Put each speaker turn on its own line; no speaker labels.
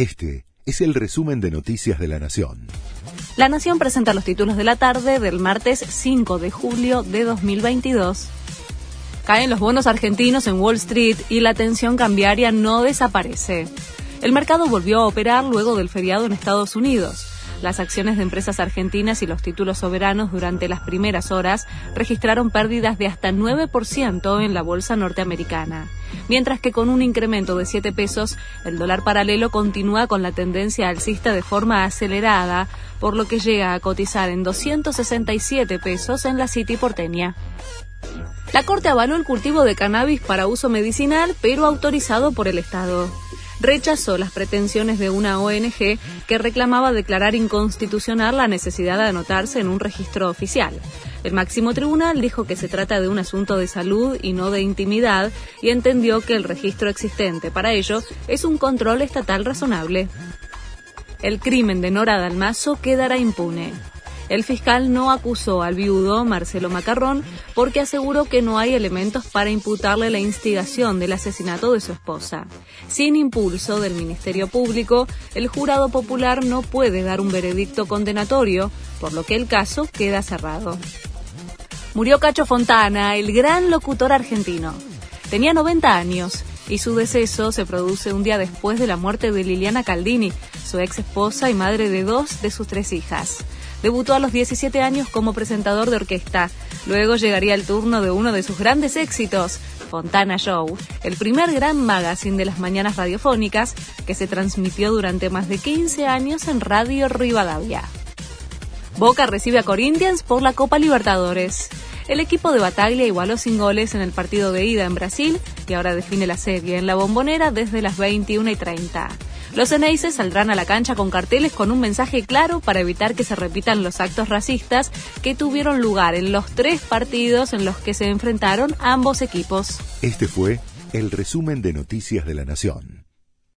Este es el resumen de Noticias de la Nación.
La Nación presenta los títulos de la tarde del martes 5 de julio de 2022. Caen los bonos argentinos en Wall Street y la tensión cambiaria no desaparece. El mercado volvió a operar luego del feriado en Estados Unidos. Las acciones de empresas argentinas y los títulos soberanos durante las primeras horas registraron pérdidas de hasta 9% en la bolsa norteamericana. Mientras que con un incremento de 7 pesos, el dólar paralelo continúa con la tendencia alcista de forma acelerada, por lo que llega a cotizar en 267 pesos en la City porteña. La Corte avaló el cultivo de cannabis para uso medicinal, pero autorizado por el Estado rechazó las pretensiones de una ONG que reclamaba declarar inconstitucional la necesidad de anotarse en un registro oficial. El máximo tribunal dijo que se trata de un asunto de salud y no de intimidad y entendió que el registro existente para ello es un control estatal razonable. El crimen de Nora Dalmazo quedará impune. El fiscal no acusó al viudo Marcelo Macarrón porque aseguró que no hay elementos para imputarle la instigación del asesinato de su esposa. Sin impulso del Ministerio Público, el jurado popular no puede dar un veredicto condenatorio, por lo que el caso queda cerrado. Murió Cacho Fontana, el gran locutor argentino. Tenía 90 años y su deceso se produce un día después de la muerte de Liliana Caldini, su ex esposa y madre de dos de sus tres hijas. Debutó a los 17 años como presentador de orquesta. Luego llegaría el turno de uno de sus grandes éxitos, Fontana Show, el primer gran magazine de las mañanas radiofónicas que se transmitió durante más de 15 años en Radio Rivadavia. Boca recibe a Corinthians por la Copa Libertadores. El equipo de Bataglia igualó sin goles en el partido de ida en Brasil y ahora define la serie en la bombonera desde las 21 y 30. Los Eneises saldrán a la cancha con carteles con un mensaje claro para evitar que se repitan los actos racistas que tuvieron lugar en los tres partidos en los que se enfrentaron ambos equipos.
Este fue el resumen de Noticias de la Nación.